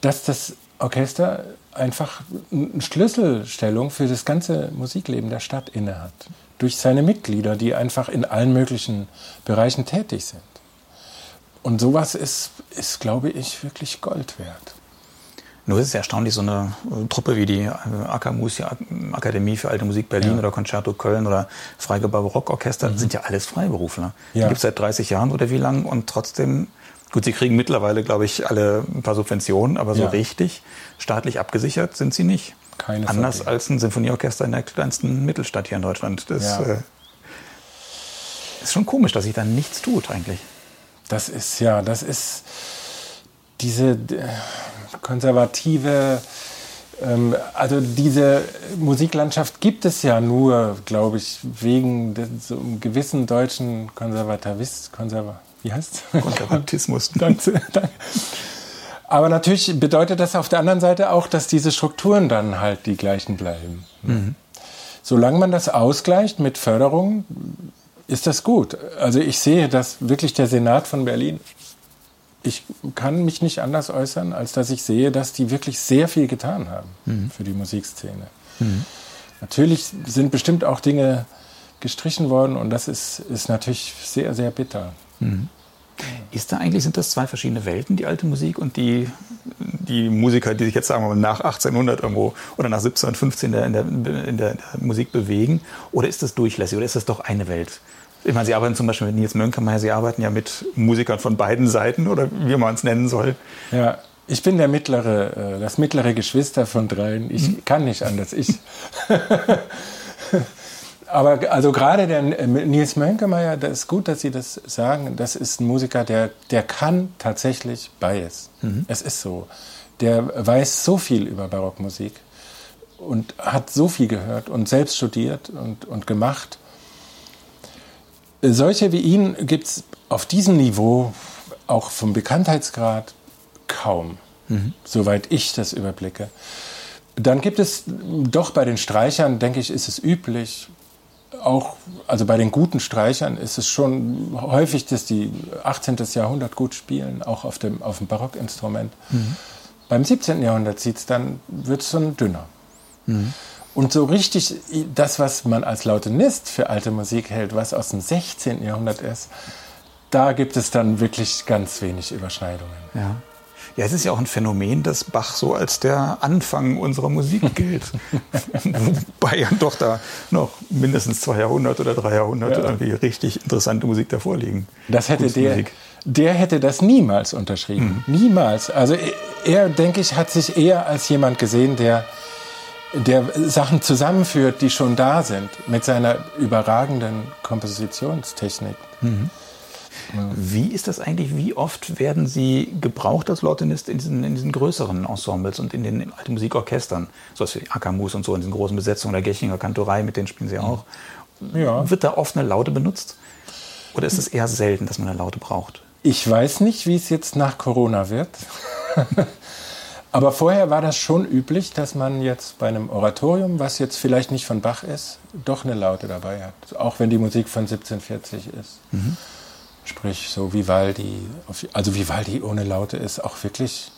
dass das Orchester einfach eine Schlüsselstellung für das ganze Musikleben der Stadt innehat. Durch seine Mitglieder, die einfach in allen möglichen Bereichen tätig sind. Und sowas ist, ist glaube ich, wirklich Gold wert. Nur ist es erstaunlich, so eine Truppe wie die Akamusi Akademie für Alte Musik Berlin ja. oder Concerto Köln oder Freigeber Rockorchester, mhm. sind ja alles Freiberufler. Ja. Die gibt es seit 30 Jahren oder wie lang und trotzdem, gut, sie kriegen mittlerweile, glaube ich, alle ein paar Subventionen, aber so ja. richtig staatlich abgesichert sind sie nicht. Keine Anders als ein Sinfonieorchester in der kleinsten Mittelstadt hier in Deutschland. Das ja. äh, ist schon komisch, dass sich da nichts tut eigentlich. Das ist, ja, das ist diese konservative, ähm, also diese Musiklandschaft gibt es ja nur, glaube ich, wegen so einem gewissen deutschen Konservativist, Konserva, wie heißt Konservatismus. [laughs] danke, danke. Aber natürlich bedeutet das auf der anderen Seite auch, dass diese Strukturen dann halt die gleichen bleiben. Mhm. Solange man das ausgleicht mit Förderung, ist das gut. Also ich sehe, dass wirklich der Senat von Berlin ich kann mich nicht anders äußern, als dass ich sehe, dass die wirklich sehr viel getan haben mhm. für die Musikszene. Mhm. Natürlich sind bestimmt auch Dinge gestrichen worden und das ist, ist natürlich sehr, sehr bitter. Mhm. Ist da eigentlich, sind das zwei verschiedene Welten, die alte Musik und die, die Musiker, die sich jetzt sagen wir mal nach 1800 irgendwo oder nach 1715 in der, in der, in der Musik bewegen? Oder ist das durchlässig oder ist das doch eine Welt? Ich meine, Sie arbeiten zum Beispiel mit Nils Mönkemeyer, Sie arbeiten ja mit Musikern von beiden Seiten oder wie man es nennen soll. Ja, Ich bin der mittlere, äh, das mittlere Geschwister von dreien. Ich mhm. kann nicht anders. Ich. [laughs] Aber also gerade der äh, Nils Mönkemeyer, das ist gut, dass Sie das sagen. Das ist ein Musiker, der, der kann tatsächlich beides. Mhm. Es ist so. Der weiß so viel über Barockmusik und hat so viel gehört und selbst studiert und, und gemacht. Solche wie ihn gibt es auf diesem Niveau, auch vom Bekanntheitsgrad, kaum, mhm. soweit ich das überblicke. Dann gibt es doch bei den Streichern, denke ich, ist es üblich, auch, also bei den guten Streichern ist es schon häufig, dass die 18. Jahrhundert gut spielen, auch auf dem, auf dem Barockinstrument. Mhm. Beim 17. Jahrhundert sieht's dann, wird es dann dünner. Mhm. Und so richtig das, was man als Lautenist für alte Musik hält, was aus dem 16. Jahrhundert ist, da gibt es dann wirklich ganz wenig Überschneidungen. Ja. Ja, es ist ja auch ein Phänomen, dass Bach so als der Anfang unserer Musik [laughs] gilt. Wobei ja doch da noch mindestens zwei Jahrhunderte oder drei Jahrhunderte ja. irgendwie richtig interessante Musik davor liegen. Das hätte der, der hätte das niemals unterschrieben. Mhm. Niemals. Also er, denke ich, hat sich eher als jemand gesehen, der der Sachen zusammenführt, die schon da sind, mit seiner überragenden Kompositionstechnik. Mhm. Wie ist das eigentlich? Wie oft werden Sie gebraucht als Lautenist in diesen, in diesen größeren Ensembles und in den alten Musikorchestern? So was wie Akamus und so, in diesen großen Besetzungen der Gechinger Kantorei, mit denen spielen Sie auch. Ja. Wird da oft eine Laute benutzt? Oder ist es eher selten, dass man eine Laute braucht? Ich weiß nicht, wie es jetzt nach Corona wird. [laughs] Aber vorher war das schon üblich, dass man jetzt bei einem Oratorium, was jetzt vielleicht nicht von Bach ist, doch eine Laute dabei hat. Auch wenn die Musik von 1740 ist. Mhm. Sprich, so Vivaldi, also Vivaldi ohne Laute ist auch wirklich,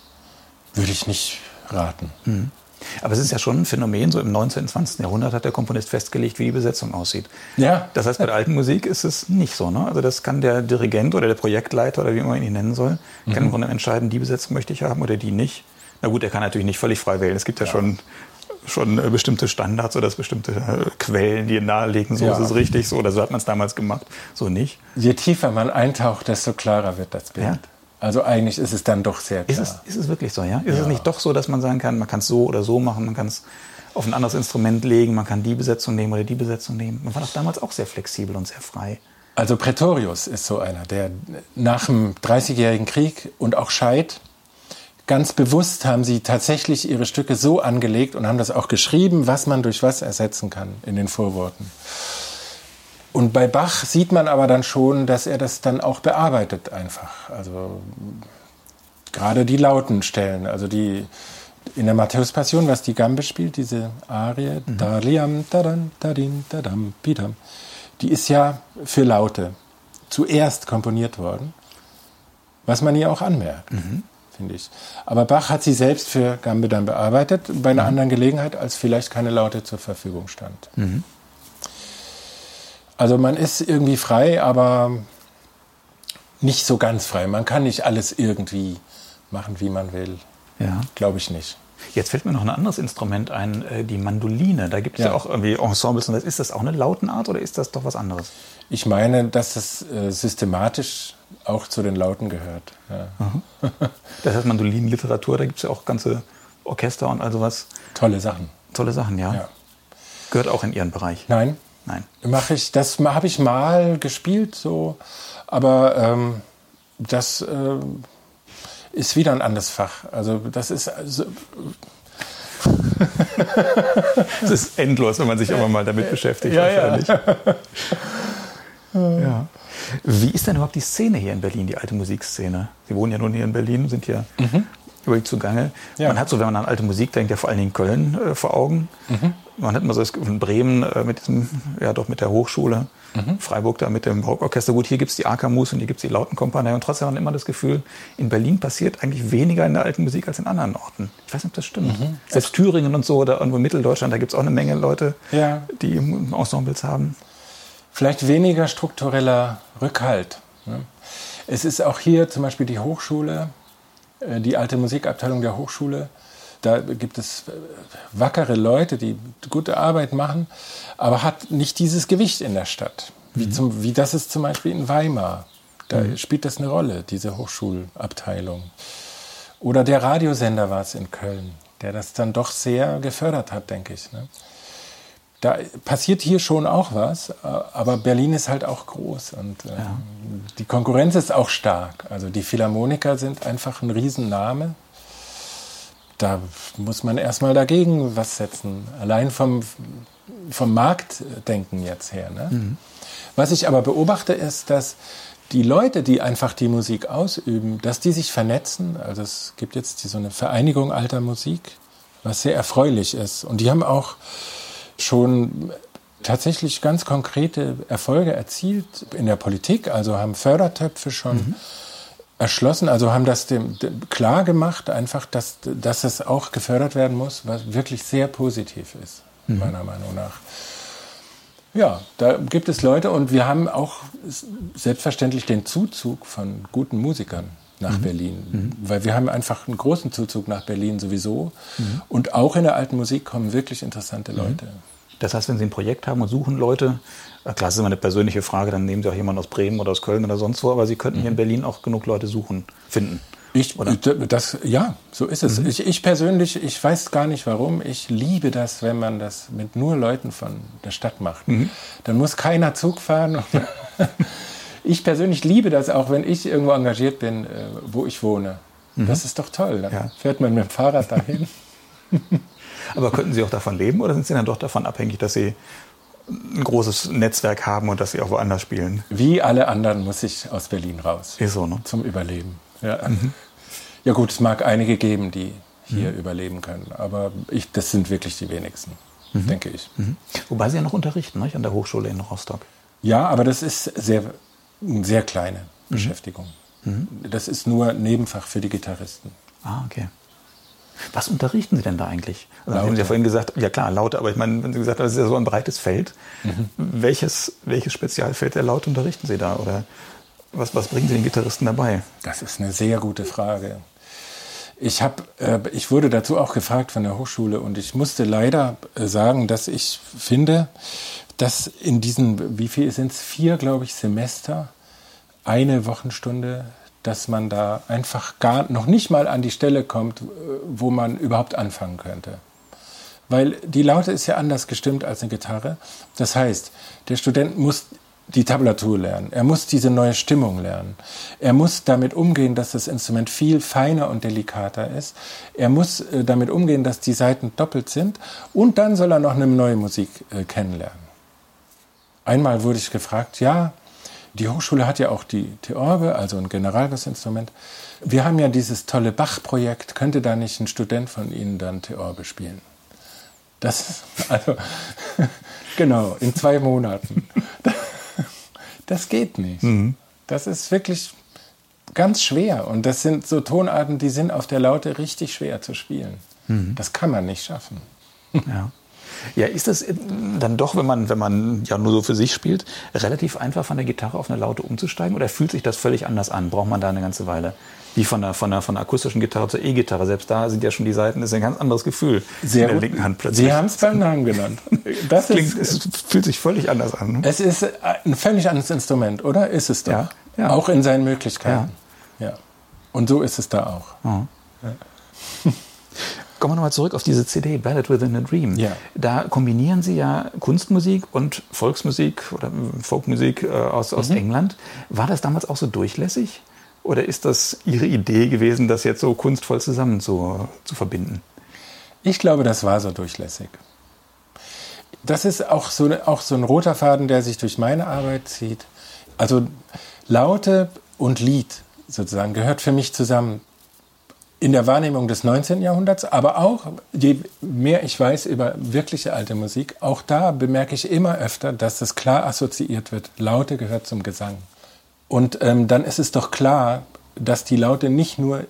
würde ich nicht raten. Mhm. Aber es ist ja schon ein Phänomen, so im 19. und 20. Jahrhundert hat der Komponist festgelegt, wie die Besetzung aussieht. Ja. Das heißt, bei der alten Musik ist es nicht so. Ne? Also das kann der Dirigent oder der Projektleiter oder wie man ihn nennen soll, mhm. kann im Grunde entscheiden, die Besetzung möchte ich haben oder die nicht. Na gut, er kann natürlich nicht völlig frei wählen. Es gibt ja, ja. schon schon äh, bestimmte Standards oder bestimmte äh, Quellen, die nahelegen, so ja. ist es richtig, so oder so hat man es damals gemacht, so nicht. Je tiefer man eintaucht, desto klarer wird das Bild. Ja. Also eigentlich ist es dann doch sehr klar. Ist es, ist es wirklich so, ja? Ist ja. es nicht doch so, dass man sagen kann, man kann es so oder so machen, man kann es auf ein anderes Instrument legen, man kann die Besetzung nehmen oder die Besetzung nehmen. Man war doch damals auch sehr flexibel und sehr frei. Also Pretorius ist so einer, der nach dem Dreißigjährigen Krieg und auch Scheid ganz bewusst haben sie tatsächlich ihre Stücke so angelegt und haben das auch geschrieben, was man durch was ersetzen kann in den Vorworten. Und bei Bach sieht man aber dann schon, dass er das dann auch bearbeitet einfach. Also gerade die lauten Stellen, also die in der Matthäus-Passion, was die Gambe spielt, diese Arie, mhm. Daliam, dadan, dadin, dadam, pidam, die ist ja für Laute zuerst komponiert worden, was man ihr auch anmerkt. Mhm finde ich. Aber Bach hat sie selbst für Gambe dann bearbeitet, bei einer mhm. anderen Gelegenheit, als vielleicht keine Laute zur Verfügung stand. Mhm. Also man ist irgendwie frei, aber nicht so ganz frei. Man kann nicht alles irgendwie machen, wie man will. Ja. Glaube ich nicht. Jetzt fällt mir noch ein anderes Instrument ein, äh, die Mandoline. Da gibt es ja. ja. auch irgendwie Ensembles. Ist das auch eine Lautenart oder ist das doch was anderes? Ich meine, dass es äh, systematisch auch zu den Lauten gehört. Ja. Das heißt Mandolinenliteratur, da gibt es ja auch ganze Orchester und all sowas. Tolle Sachen. Tolle Sachen, ja. ja. Gehört auch in Ihren Bereich? Nein. Nein. Mache ich, das habe ich mal gespielt, so, aber ähm, das äh, ist wieder ein anderes Fach. Also das ist also, [laughs] Es ist endlos, wenn man sich immer mal damit beschäftigt. Ja, wahrscheinlich. Ja. ja. Wie ist denn überhaupt die Szene hier in Berlin, die alte Musikszene? Sie wohnen ja nun hier in Berlin, sind hier mhm. über zugange. Ja. Man hat so, wenn man an alte Musik denkt, ja vor allen Dingen Köln äh, vor Augen. Mhm. Man hat immer so das in Bremen äh, mit diesem, ja doch mit der Hochschule, mhm. Freiburg da mit dem Rockorchester. Gut, hier gibt es die Akamus und hier gibt es die Lautenkompanie. Und trotzdem hat man immer das Gefühl, in Berlin passiert eigentlich weniger in der alten Musik als in anderen Orten. Ich weiß nicht, ob das stimmt. Mhm. Selbst Thüringen und so oder irgendwo in Mitteldeutschland, da gibt es auch eine Menge Leute, ja. die Ensembles haben vielleicht weniger struktureller Rückhalt. Ne? Es ist auch hier zum Beispiel die Hochschule, äh, die alte Musikabteilung der Hochschule. Da gibt es äh, wackere Leute, die gute Arbeit machen, aber hat nicht dieses Gewicht in der Stadt. Wie, mhm. zum, wie das ist zum Beispiel in Weimar. Da mhm. spielt das eine Rolle, diese Hochschulabteilung. Oder der Radiosender war es in Köln, der das dann doch sehr gefördert hat, denke ich. Ne? Da passiert hier schon auch was, aber Berlin ist halt auch groß und äh, ja. die Konkurrenz ist auch stark. Also die Philharmoniker sind einfach ein Riesenname. Da muss man erstmal dagegen was setzen. Allein vom, vom Marktdenken jetzt her. Ne? Mhm. Was ich aber beobachte, ist, dass die Leute, die einfach die Musik ausüben, dass die sich vernetzen. Also es gibt jetzt so eine Vereinigung alter Musik, was sehr erfreulich ist. Und die haben auch schon tatsächlich ganz konkrete Erfolge erzielt in der Politik, also haben Fördertöpfe schon mhm. erschlossen, also haben das dem, dem, klar gemacht, einfach, dass, dass es auch gefördert werden muss, was wirklich sehr positiv ist, mhm. meiner Meinung nach. Ja, da gibt es Leute und wir haben auch selbstverständlich den Zuzug von guten Musikern nach mhm. Berlin, mhm. weil wir haben einfach einen großen Zuzug nach Berlin sowieso mhm. und auch in der alten Musik kommen wirklich interessante mhm. Leute. Das heißt, wenn Sie ein Projekt haben und suchen Leute, klar, das ist immer eine persönliche Frage, dann nehmen Sie auch jemanden aus Bremen oder aus Köln oder sonst wo, aber Sie könnten hier in mhm. Berlin auch genug Leute suchen, finden. Ich, oder? Das, ja, so ist es. Mhm. Ich, ich, persönlich, ich weiß gar nicht warum. Ich liebe das, wenn man das mit nur Leuten von der Stadt macht. Mhm. Dann muss keiner Zug fahren. [laughs] [laughs] ich persönlich liebe das auch, wenn ich irgendwo engagiert bin, äh, wo ich wohne. Mhm. Das ist doch toll. Dann ja. fährt man mit dem Fahrrad dahin. [laughs] [laughs] Aber könnten Sie auch davon leben oder sind Sie dann doch davon abhängig, dass Sie ein großes Netzwerk haben und dass Sie auch woanders spielen? Wie alle anderen muss ich aus Berlin raus. Ist so, ne? Zum Überleben. Ja. Mhm. ja gut, es mag einige geben, die hier mhm. überleben können, aber ich, das sind wirklich die wenigsten, mhm. denke ich. Mhm. Wobei Sie ja noch unterrichten, nicht? an der Hochschule in Rostock. Ja, aber das ist sehr, sehr kleine mhm. Beschäftigung. Mhm. Das ist nur Nebenfach für die Gitarristen. Ah, okay. Was unterrichten Sie denn da eigentlich? Also haben Sie ja vorhin gesagt, ja klar, Laute, aber ich meine, wenn Sie gesagt haben, das ist ja so ein breites Feld, mhm. welches, welches Spezialfeld der Laute unterrichten Sie da? Oder was, was bringen Sie den Gitarristen dabei? Das ist eine sehr gute Frage. Ich, hab, äh, ich wurde dazu auch gefragt von der Hochschule und ich musste leider äh, sagen, dass ich finde, dass in diesen, wie viel sind es, vier, glaube ich, Semester, eine Wochenstunde dass man da einfach gar noch nicht mal an die Stelle kommt, wo man überhaupt anfangen könnte. Weil die Laute ist ja anders gestimmt als eine Gitarre. Das heißt, der Student muss die Tablatur lernen. Er muss diese neue Stimmung lernen. Er muss damit umgehen, dass das Instrument viel feiner und delikater ist. Er muss äh, damit umgehen, dass die Saiten doppelt sind. Und dann soll er noch eine neue Musik äh, kennenlernen. Einmal wurde ich gefragt, ja, die Hochschule hat ja auch die Theorbe, also ein Generalbassinstrument. Wir haben ja dieses tolle Bach-Projekt. Könnte da nicht ein Student von Ihnen dann Theorbe spielen? Das [laughs] also, [laughs] genau, in zwei Monaten. [laughs] Das geht nicht. Mhm. Das ist wirklich ganz schwer. Und das sind so Tonarten, die sind auf der Laute richtig schwer zu spielen. Mhm. Das kann man nicht schaffen. Ja. Ja, ist das dann doch, wenn man, wenn man ja nur so für sich spielt, relativ einfach von der Gitarre auf eine Laute umzusteigen oder fühlt sich das völlig anders an? Braucht man da eine ganze Weile? Wie von der, von der, von der akustischen Gitarre zur E-Gitarre. Selbst da sind ja schon die Seiten, das ist ein ganz anderes Gefühl. Sehr in der linken Hand plötzlich. Sie haben es beim Namen genannt. [laughs] Das klingt, ist, es fühlt sich völlig anders an. Ne? Es ist ein völlig anderes Instrument, oder? Ist es doch. Ja, ja. Auch in seinen Möglichkeiten. Ja. ja. Und so ist es da auch. Oh. Ja. Kommen wir nochmal zurück auf diese CD, Ballad Within a Dream. Ja. Da kombinieren Sie ja Kunstmusik und Volksmusik oder Folkmusik äh, aus, aus mhm. England. War das damals auch so durchlässig? Oder ist das Ihre Idee gewesen, das jetzt so kunstvoll zusammen zu, zu verbinden? Ich glaube, das war so durchlässig. Das ist auch so, auch so ein roter Faden, der sich durch meine Arbeit zieht. Also Laute und Lied sozusagen gehört für mich zusammen in der Wahrnehmung des 19. Jahrhunderts, aber auch, je mehr ich weiß über wirkliche alte Musik, auch da bemerke ich immer öfter, dass das klar assoziiert wird. Laute gehört zum Gesang. Und ähm, dann ist es doch klar, dass die Laute nicht nur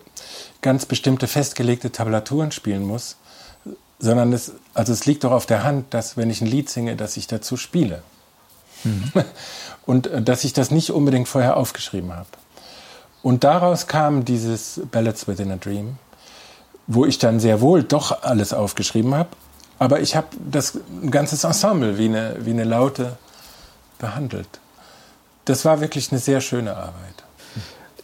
ganz bestimmte festgelegte Tablaturen spielen muss, sondern es, also es liegt doch auf der Hand, dass wenn ich ein Lied singe, dass ich dazu spiele. Mhm. [laughs] Und äh, dass ich das nicht unbedingt vorher aufgeschrieben habe. Und daraus kam dieses Ballads Within a Dream, wo ich dann sehr wohl doch alles aufgeschrieben habe. Aber ich habe das ein ganzes Ensemble wie eine, wie eine Laute behandelt. Das war wirklich eine sehr schöne Arbeit.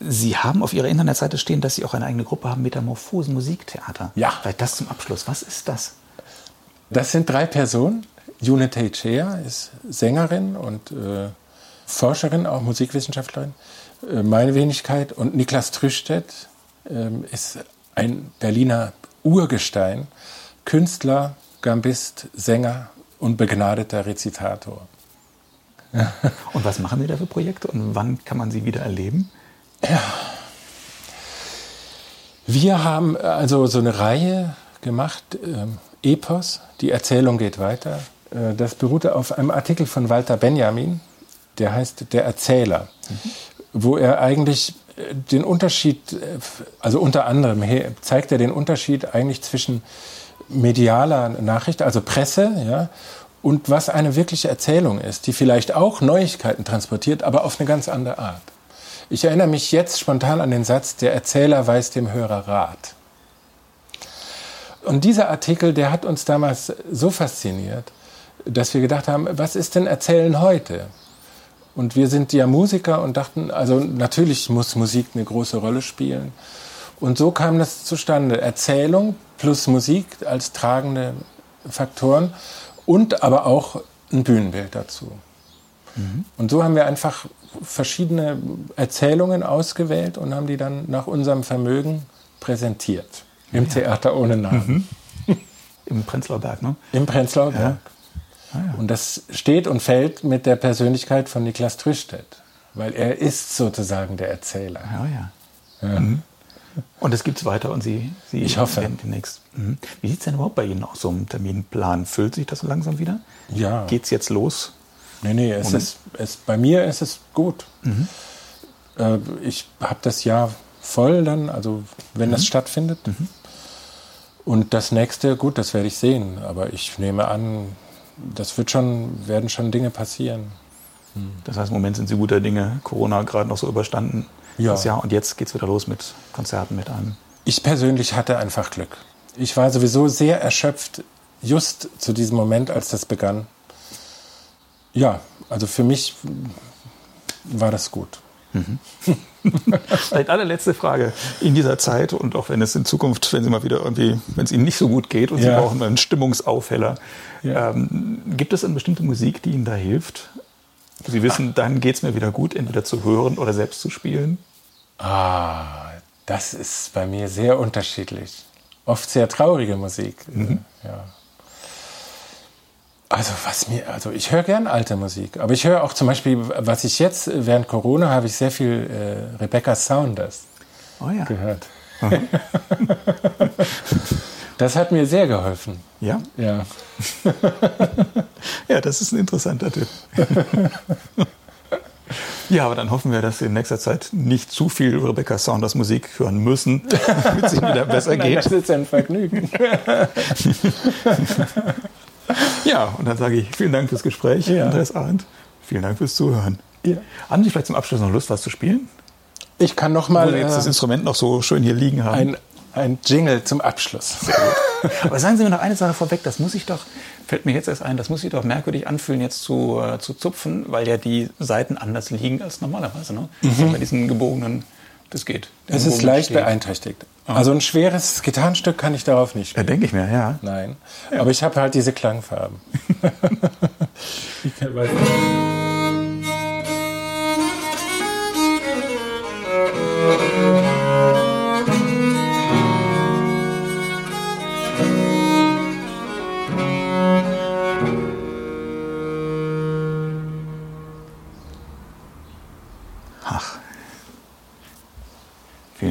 Sie haben auf Ihrer Internetseite stehen, dass Sie auch eine eigene Gruppe haben, Metamorphosen Musiktheater. Ja. Vielleicht das zum Abschluss. Was ist das? Das sind drei Personen. June Teixeira ist Sängerin und äh, Forscherin, auch Musikwissenschaftlerin. Äh, meine Wenigkeit. Und Niklas Trüstedt äh, ist ein Berliner Urgestein, Künstler, Gambist, Sänger und begnadeter Rezitator. [laughs] Und was machen Sie da für Projekte und wann kann man sie wieder erleben? Ja. Wir haben also so eine Reihe gemacht, ähm, Epos, die Erzählung geht weiter. Äh, das beruhte auf einem Artikel von Walter Benjamin, der heißt Der Erzähler, mhm. Wo er eigentlich äh, den Unterschied, äh, also unter anderem zeigt er den Unterschied eigentlich zwischen medialer Nachricht, also Presse, ja, und was eine wirkliche Erzählung ist, die vielleicht auch Neuigkeiten transportiert, aber auf eine ganz andere Art. Ich erinnere mich jetzt spontan an den Satz, der Erzähler weiß dem Hörer Rat. Und dieser Artikel, der hat uns damals so fasziniert, dass wir gedacht haben, was ist denn Erzählen heute? Und wir sind ja Musiker und dachten, also natürlich muss Musik eine große Rolle spielen. Und so kam das zustande. Erzählung plus Musik als tragende Faktoren und aber auch ein Bühnenbild dazu. Mhm. Und so haben wir einfach verschiedene Erzählungen ausgewählt und haben die dann nach unserem Vermögen präsentiert. Im ja. Theater ohne Namen. Mhm. [laughs] Im Prenzlauer Berg, ne? Im Prenzlauer ja. Ah, ja. Und das steht und fällt mit der Persönlichkeit von Niklas Trüstedt, weil er ist sozusagen der Erzähler. Ja, ja. Mhm. Und es gibt es weiter und Sie, Sie ich hoffe. werden demnächst. Mhm. Wie sieht es denn überhaupt bei Ihnen aus, so einem Terminplan? Füllt sich das so langsam wieder? Ja. Geht es jetzt los? Nee, nee, es ist, es, bei mir ist es gut. Mhm. Äh, ich habe das Jahr voll dann, also wenn mhm. das stattfindet. Mhm. Und das nächste, gut, das werde ich sehen. Aber ich nehme an, das wird schon, werden schon Dinge passieren. Mhm. Das heißt, im Moment sind Sie guter Dinge, Corona gerade noch so überstanden. Ja. Das Jahr. Und jetzt geht es wieder los mit Konzerten mit einem. Ich persönlich hatte einfach Glück. Ich war sowieso sehr erschöpft, just zu diesem Moment, als das begann. Ja, also für mich war das gut. Mhm. [laughs] [laughs] Vielleicht allerletzte Frage. In dieser Zeit und auch wenn es in Zukunft, wenn Sie mal wieder irgendwie, wenn es Ihnen nicht so gut geht und ja. Sie brauchen einen Stimmungsaufheller, ja. ähm, gibt es eine bestimmte Musik, die Ihnen da hilft? Sie wissen, dann geht es mir wieder gut, entweder zu hören oder selbst zu spielen? Ah, das ist bei mir sehr unterschiedlich. Oft sehr traurige Musik. Mhm. Ja. Also was mir, also ich höre gern alte Musik, aber ich höre auch zum Beispiel, was ich jetzt während Corona habe ich sehr viel äh, Rebecca Saunders oh ja. gehört. [laughs] das hat mir sehr geholfen. Ja? Ja. [laughs] ja, das ist ein interessanter Tipp. [laughs] Ja, aber dann hoffen wir, dass Sie in nächster Zeit nicht zu viel Rebecca Saunders Musik hören müssen, damit es Ihnen wieder besser geht. Nein, das ist ein Vergnügen. [laughs] Ja, und dann sage ich vielen Dank fürs Gespräch, ja. Andreas Arendt. Vielen Dank fürs Zuhören. Ja. Haben Sie vielleicht zum Abschluss noch Lust, was zu spielen? Ich kann noch mal. Wo jetzt äh, das Instrument noch so schön hier liegen haben. Ein, ein Jingle zum Abschluss. Sehr gut. [laughs] Aber sagen Sie mir noch eine Sache vorweg, das muss ich doch, fällt mir jetzt erst ein, das muss sich doch merkwürdig anfühlen, jetzt zu, äh, zu zupfen, weil ja die Seiten anders liegen als normalerweise. Ne? Mhm. Bei diesen gebogenen das geht. Es ist leicht steht. beeinträchtigt. Also ein schweres Gitarrenstück kann ich darauf nicht spielen. Ja, denke ich mir, ja. Nein. Ja. Aber ich habe halt diese Klangfarben. [laughs] ich kann, weiß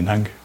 Vielen Dank.